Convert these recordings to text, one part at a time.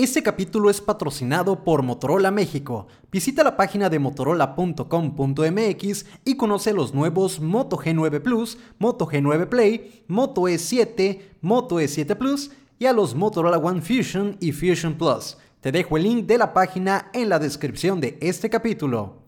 Este capítulo es patrocinado por Motorola México. Visita la página de motorola.com.mx y conoce los nuevos Moto G9 Plus, Moto G9 Play, Moto E7, Moto E7 Plus y a los Motorola One Fusion y Fusion Plus. Te dejo el link de la página en la descripción de este capítulo.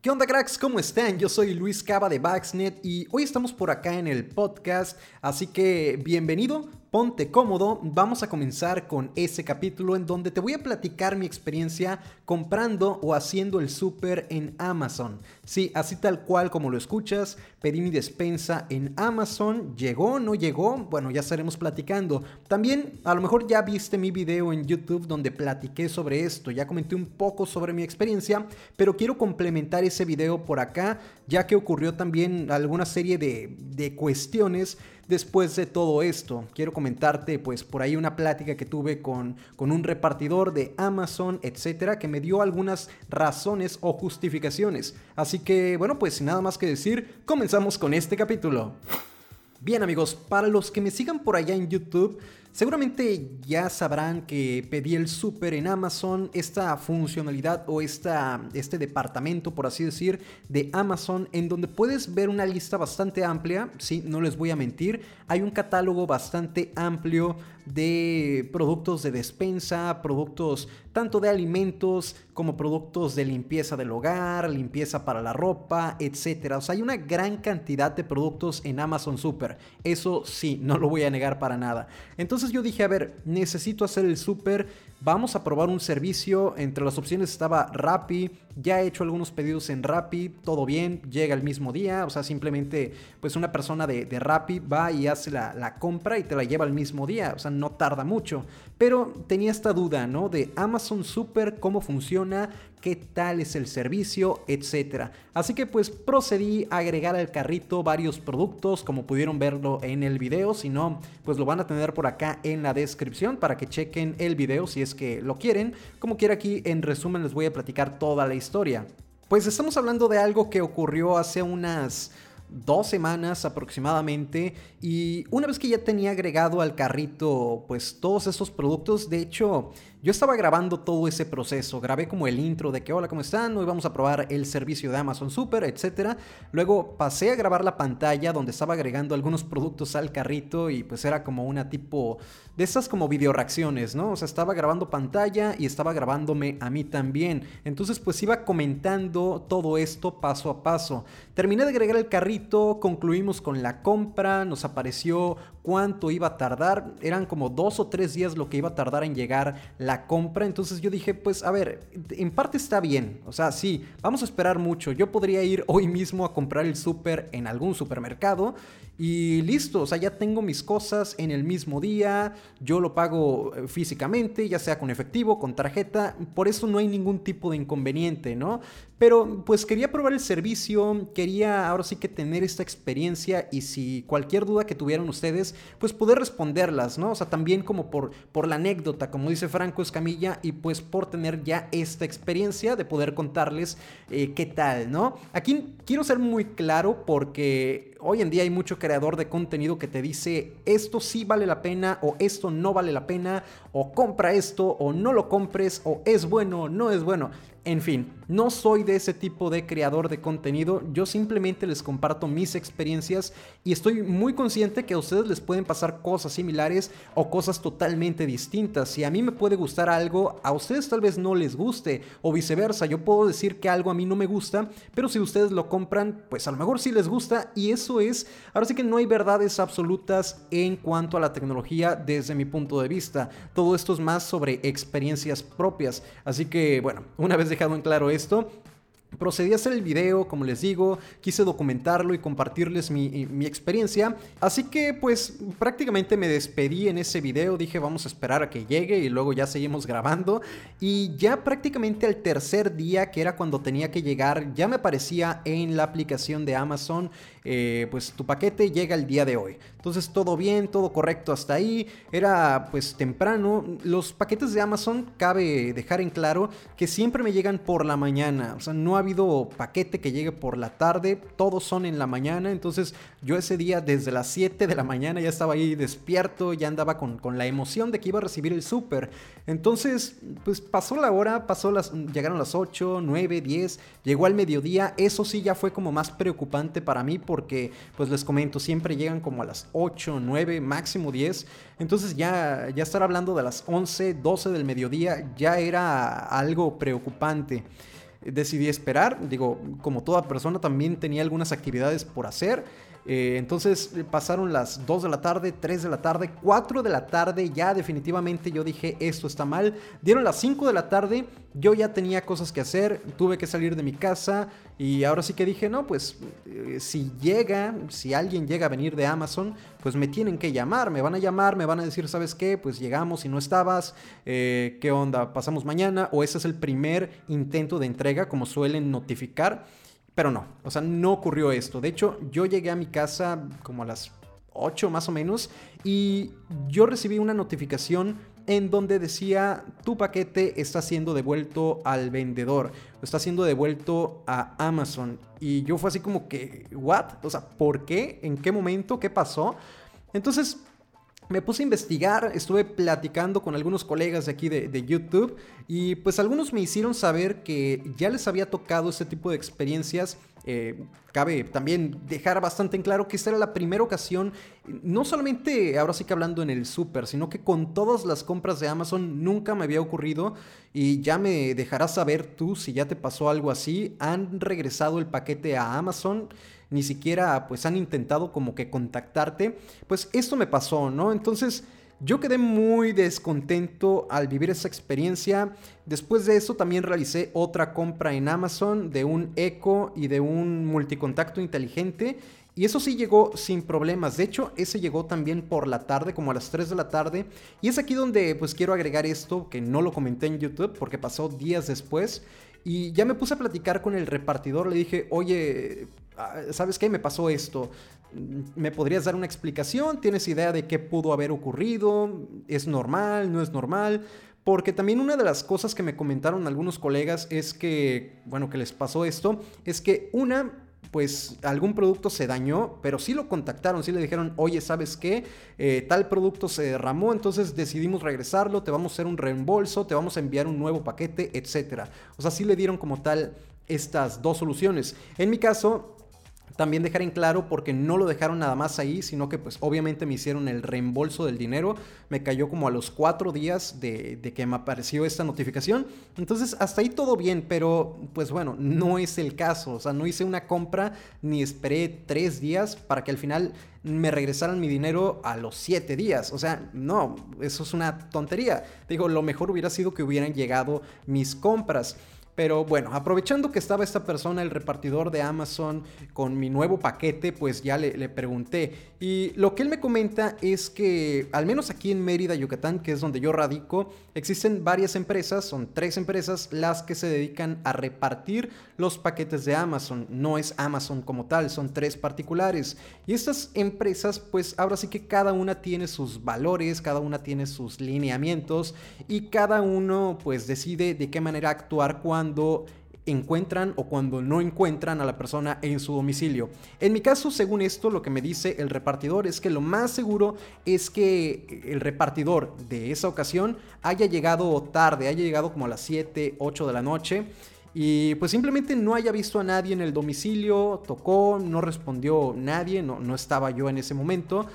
¿Qué onda cracks? ¿Cómo están? Yo soy Luis Cava de Baxnet y hoy estamos por acá en el podcast, así que bienvenido ponte cómodo, vamos a comenzar con ese capítulo en donde te voy a platicar mi experiencia comprando o haciendo el súper en Amazon. Sí, así tal cual como lo escuchas, pedí mi despensa en Amazon, llegó, no llegó, bueno, ya estaremos platicando. También a lo mejor ya viste mi video en YouTube donde platiqué sobre esto, ya comenté un poco sobre mi experiencia, pero quiero complementar ese video por acá, ya que ocurrió también alguna serie de, de cuestiones después de todo esto. Quiero comentarte pues por ahí una plática que tuve con, con un repartidor de Amazon, etcétera, que me dio algunas razones o justificaciones. Así que bueno, pues sin nada más que decir, comenzamos con este capítulo. Bien amigos, para los que me sigan por allá en YouTube, Seguramente ya sabrán que pedí el súper en Amazon, esta funcionalidad o esta, este departamento, por así decir, de Amazon, en donde puedes ver una lista bastante amplia, sí, no les voy a mentir, hay un catálogo bastante amplio de productos de despensa, productos tanto de alimentos como productos de limpieza del hogar, limpieza para la ropa, etc. O sea, hay una gran cantidad de productos en Amazon Super. Eso sí, no lo voy a negar para nada. Entonces yo dije, a ver, necesito hacer el súper Vamos a probar un servicio. Entre las opciones estaba Rappi. Ya he hecho algunos pedidos en Rappi. Todo bien. Llega el mismo día. O sea, simplemente pues una persona de, de Rappi va y hace la, compra y te la lleva el mismo día. O sea, no tarda mucho. Pero tenía esta duda, ¿no? De Amazon Super, cómo funciona, qué tal es el servicio, etcétera. Así que pues procedí a agregar al carrito varios productos, como pudieron verlo en el video. Si no, pues lo van a tener por acá en la descripción para que chequen el video si es que lo quieren. Como quiera aquí en resumen les voy a platicar toda la historia. Pues estamos hablando de algo que ocurrió hace unas dos semanas aproximadamente y una vez que ya tenía agregado al carrito pues todos estos productos, de hecho yo estaba grabando todo ese proceso, grabé como el intro de que hola, ¿cómo están? Hoy vamos a probar el servicio de Amazon Super, etc. Luego pasé a grabar la pantalla donde estaba agregando algunos productos al carrito y pues era como una tipo de esas como video reacciones, ¿no? O sea, estaba grabando pantalla y estaba grabándome a mí también. Entonces pues iba comentando todo esto paso a paso. Terminé de agregar el carrito, concluimos con la compra, nos apareció cuánto iba a tardar, eran como dos o tres días lo que iba a tardar en llegar la compra, entonces yo dije, pues a ver, en parte está bien, o sea, sí, vamos a esperar mucho, yo podría ir hoy mismo a comprar el súper en algún supermercado y listo, o sea, ya tengo mis cosas en el mismo día, yo lo pago eh, físicamente, ya sea con efectivo, con tarjeta, por eso no hay ningún tipo de inconveniente, ¿no? Pero pues quería probar el servicio, quería ahora sí que tener esta experiencia y si cualquier duda que tuvieran ustedes, pues poder responderlas, ¿no? O sea, también como por, por la anécdota, como dice Franco Escamilla, y pues por tener ya esta experiencia de poder contarles eh, qué tal, ¿no? Aquí quiero ser muy claro porque hoy en día hay mucho creador de contenido que te dice esto sí vale la pena o esto no vale la pena o compra esto o no lo compres o es bueno o no es bueno. En fin, no soy de ese tipo de creador de contenido, yo simplemente les comparto mis experiencias y estoy muy consciente que a ustedes les pueden pasar cosas similares o cosas totalmente distintas. Si a mí me puede gustar algo, a ustedes tal vez no les guste o viceversa. Yo puedo decir que algo a mí no me gusta, pero si ustedes lo compran, pues a lo mejor sí les gusta y eso es, ahora sí que no hay verdades absolutas en cuanto a la tecnología desde mi punto de vista. Todo esto es más sobre experiencias propias. Así que bueno, una vez de dejado en claro esto, Procedí a hacer el video, como les digo, quise documentarlo y compartirles mi, mi, experiencia. Así que pues prácticamente me despedí en ese video, dije vamos a esperar a que llegue y luego ya seguimos grabando. Y ya prácticamente al tercer día, que era cuando tenía que llegar, ya me aparecía en la aplicación de Amazon, eh, pues tu paquete llega el día de hoy. Entonces todo bien, todo correcto hasta ahí. Era pues temprano. Los paquetes de Amazon, cabe dejar en claro que siempre me llegan por la mañana. O sea, no había habido paquete que llegue por la tarde, todos son en la mañana, entonces yo ese día desde las 7 de la mañana ya estaba ahí despierto, ya andaba con, con la emoción de que iba a recibir el súper. Entonces, pues pasó la hora, pasó las, llegaron las 8, 9, 10, llegó al mediodía, eso sí ya fue como más preocupante para mí porque, pues les comento, siempre llegan como a las 8, 9, máximo 10, entonces ya, ya estar hablando de las 11, 12 del mediodía ya era algo preocupante decidí esperar. Digo, como toda persona también tenía algunas actividades por hacer. Eh, entonces pasaron las 2 de la tarde, 3 de la tarde, 4 de la tarde, ya definitivamente yo dije esto está mal. Dieron las 5 de la tarde, yo ya tenía cosas que hacer, tuve que salir de mi casa y ahora sí que dije, no, pues eh, si llega, si alguien llega a venir de Amazon, pues me tienen que llamar, me van a llamar, me van a decir, ¿sabes qué? Pues llegamos y no estabas, eh, ¿qué onda? ¿Pasamos mañana? O ese es el primer intento de entrega, como suelen notificar. Pero no, o sea, no ocurrió esto. De hecho, yo llegué a mi casa como a las 8 más o menos y yo recibí una notificación en donde decía tu paquete está siendo devuelto al vendedor, está siendo devuelto a Amazon. Y yo fue así como que, ¿what? O sea, ¿por qué? ¿En qué momento? ¿Qué pasó? Entonces me puse a investigar, estuve platicando con algunos colegas de aquí de, YouTube y pues algunos me hicieron saber que ya les había tocado este tipo de experiencias. Eh, cabe también dejar bastante en claro que esta era la primera ocasión, no solamente ahora sí que hablando en el súper, sino que con todas las compras de Amazon nunca me había ocurrido y ya me dejarás saber tú si ya te pasó algo así. Han regresado el paquete a Amazon ni siquiera pues han intentado como que contactarte, pues esto me pasó, ¿no? Entonces yo quedé muy descontento al vivir esa experiencia. Después de eso también realicé otra compra en Amazon de un Echo y de un multicontacto inteligente. Y eso sí llegó sin problemas. De hecho, ese llegó también por la tarde, como a las 3 de la tarde. Y es aquí donde pues quiero agregar esto, que no lo comenté en YouTube porque pasó días después. Y ya me puse a platicar con el repartidor. Le dije, oye, ¿sabes qué? Me pasó esto. ¿Me podrías dar una explicación? ¿Tienes idea de qué pudo haber ocurrido? ¿Es normal? ¿No es normal? Porque también una de las cosas que me comentaron algunos colegas es que, bueno, que les pasó esto, es que una, pues algún producto se dañó, pero sí lo contactaron, sí le dijeron, oye, ¿sabes qué? Eh, tal producto se derramó, entonces decidimos regresarlo, te vamos a hacer un reembolso, te vamos a enviar un nuevo paquete, etc. O sea, sí le dieron como tal estas dos soluciones. En mi caso, también dejar en claro porque no lo dejaron nada más ahí, sino que pues obviamente me hicieron el reembolso del dinero. Me cayó como a los cuatro días de, que me apareció esta notificación. Entonces hasta ahí todo bien, pero pues bueno, no es el caso. O sea, no hice una compra ni esperé tres días para que al final me regresaran mi dinero a los siete días. O sea, no, eso es una tontería. Digo, lo mejor hubiera sido que hubieran llegado mis compras. Pero bueno, aprovechando que estaba esta persona, el repartidor de Amazon, con mi nuevo paquete, pues ya le, pregunté. Y lo que él me comenta es que, al menos aquí en Mérida, Yucatán, que es donde yo radico, existen varias empresas, son tres empresas, las que se dedican a repartir los paquetes de Amazon. No es Amazon como tal, son tres particulares. Y estas empresas, pues ahora sí que cada una tiene sus valores, cada una tiene sus lineamientos y cada uno pues decide de qué manera actuar cuando cuando encuentran o cuando no encuentran a la persona en su domicilio. En mi caso, según esto, lo que me dice el repartidor es que lo más seguro es que el repartidor de esa ocasión haya llegado tarde, haya llegado como a las 7, 8 de la noche. Y pues simplemente no haya visto a nadie en el domicilio, tocó, no respondió nadie, no, no estaba yo en ese momento.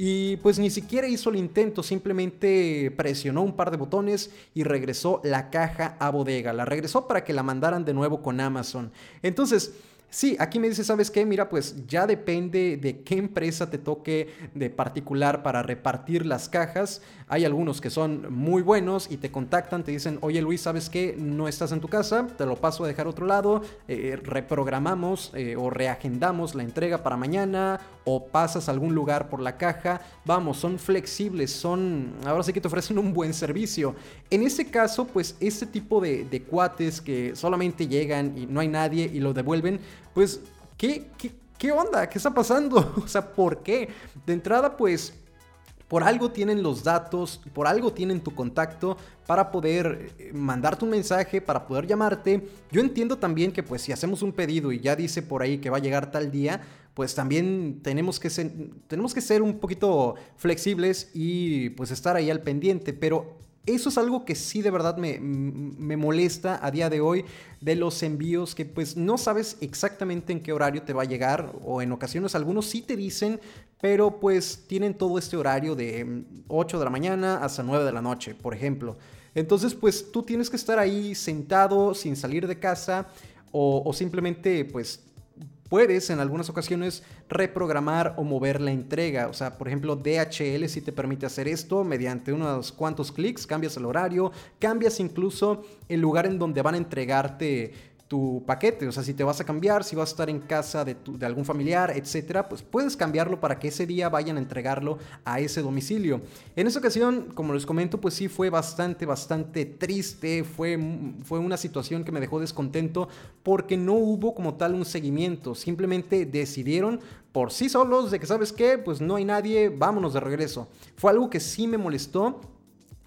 Y pues ni siquiera hizo el intento, simplemente presionó un par de botones y regresó la caja a bodega. La regresó para que la mandaran de nuevo con Amazon. Entonces, Sí, aquí me dice, ¿sabes qué? Mira, pues ya depende de qué empresa te toque de particular para repartir las cajas. Hay algunos que son muy buenos y te contactan, te dicen, oye Luis, ¿sabes qué? No estás en tu casa, te lo paso a dejar a otro lado, eh, reprogramamos eh, o reagendamos la entrega para mañana o pasas a algún lugar por la caja. Vamos, son flexibles, son, ahora sí que te ofrecen un buen servicio. En ese caso, pues este tipo de, de cuates que solamente llegan y no hay nadie y lo devuelven, pues, ¿qué, qué, qué onda? ¿Qué está pasando? o sea, ¿por qué? De entrada, pues por algo tienen los datos, por algo tienen tu contacto para poder eh, mandarte un mensaje, para poder llamarte. Yo entiendo también que pues si hacemos un pedido y ya dice por ahí que va a llegar tal día, pues también tenemos que ser, tenemos que ser un poquito flexibles y pues estar ahí al pendiente, pero eso es algo que sí de verdad me, me, molesta a día de hoy de los envíos que pues no sabes exactamente en qué horario te va a llegar o en ocasiones algunos sí te dicen, pero pues tienen todo este horario de 8 mm, de la mañana hasta 9 de la noche, por ejemplo. Entonces pues tú tienes que estar ahí sentado sin salir de casa o, o simplemente pues Puedes en algunas ocasiones reprogramar o mover la entrega. O sea, por ejemplo, DHL sí te permite hacer esto mediante unos cuantos clics, cambias el horario, cambias incluso el lugar en donde van a entregarte tu paquete. O sea, si te vas a cambiar, si vas a estar en casa de, de, algún familiar, etcétera, pues puedes cambiarlo para que ese día vayan a entregarlo a ese domicilio. En esa ocasión, como les comento, pues sí fue bastante, bastante triste. Fue, fue una situación que me dejó descontento porque no hubo como tal un seguimiento. Simplemente decidieron por sí solos de que, ¿sabes qué? Pues no hay nadie, vámonos de regreso. Fue algo que sí me molestó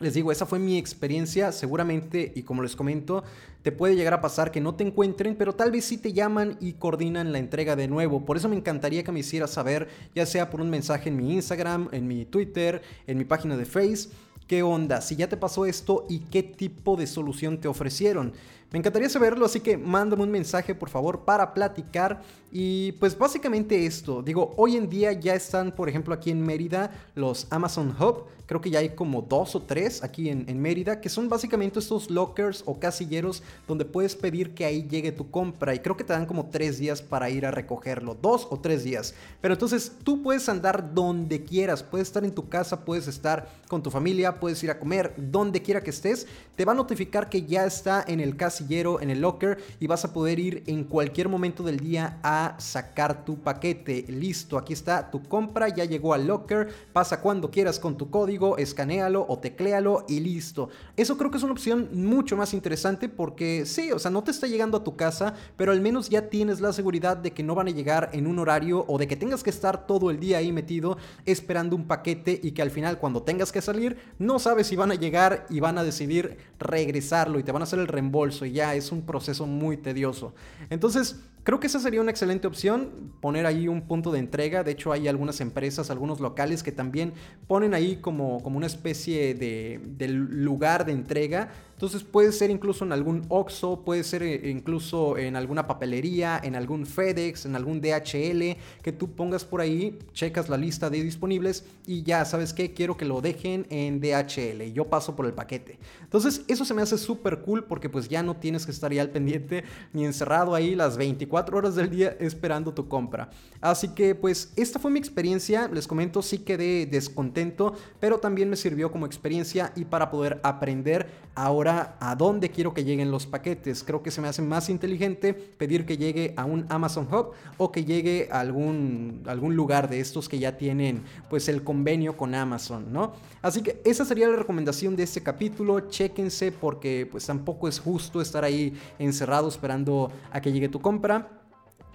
les digo, esa fue mi experiencia, seguramente, y como les comento, te puede llegar a pasar que no te encuentren, pero tal vez sí te llaman y coordinan la entrega de nuevo. Por eso me encantaría que me hicieras saber, ya sea por un mensaje en mi Instagram, en mi Twitter, en mi página de Face, qué onda, si ya te pasó esto y qué tipo de solución te ofrecieron. Me encantaría saberlo, así que mándame un mensaje por favor para platicar. Y pues básicamente esto, digo, hoy en día ya están, por ejemplo, aquí en Mérida los Amazon Hub. Creo que ya hay como dos o tres aquí en, en Mérida, que son básicamente estos lockers o casilleros donde puedes pedir que ahí llegue tu compra. Y creo que te dan como tres días para ir a recogerlo, dos o tres días. Pero entonces tú puedes andar donde quieras, puedes estar en tu casa, puedes estar con tu familia, puedes ir a comer, donde quiera que estés. Te va a notificar que ya está en el casillero en el locker y vas a poder ir en cualquier momento del día a sacar tu paquete. Listo, aquí está tu compra, ya llegó al locker, pasa cuando quieras con tu código, escanealo o tecléalo y listo. Eso creo que es una opción mucho más interesante porque sí, o sea, no te está llegando a tu casa, pero al menos ya tienes la seguridad de que no van a llegar en un horario o de que tengas que estar todo el día ahí metido esperando un paquete y que al final cuando tengas que salir no sabes si van a llegar y van a decidir regresarlo y te van a hacer el reembolso ya es un proceso muy tedioso. Entonces, Creo que esa sería una excelente opción, poner ahí un punto de entrega. De hecho, hay algunas empresas, algunos locales que también ponen ahí como, como una especie de, de lugar de entrega entonces puede ser incluso en algún Oxxo, puede ser eh, incluso en alguna papelería, en algún FedEx, en algún DHL, que tú pongas por ahí, checas la lista de disponibles y ya, ¿sabes qué? Quiero que lo dejen en DHL yo paso por el paquete. Entonces eso se me hace súper cool porque pues ya no tienes que estar ya al pendiente ni encerrado ahí las 24 horas del día esperando tu compra. Así que pues esta fue mi experiencia, les comento, sí quedé descontento, pero también me sirvió como experiencia y para poder aprender ahora a dónde quiero que lleguen los paquetes. Creo que se me hace más inteligente pedir que llegue a un Amazon Hub o que llegue a algún, algún lugar de estos que ya tienen pues el convenio con Amazon, ¿no? Así que esa sería la recomendación de este capítulo. Chéquense porque pues tampoco es justo estar ahí encerrado esperando a que llegue tu compra.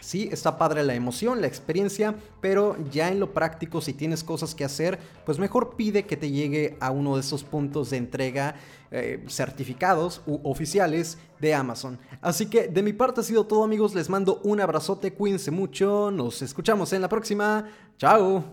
Sí, está padre la emoción, la experiencia, pero ya en lo práctico, si tienes cosas que hacer, pues mejor pide que te llegue a uno de esos puntos de entrega eh, certificados u oficiales de Amazon. Así que de mi parte ha sido todo amigos, les mando un abrazote, cuídense mucho, nos escuchamos en la próxima, chao.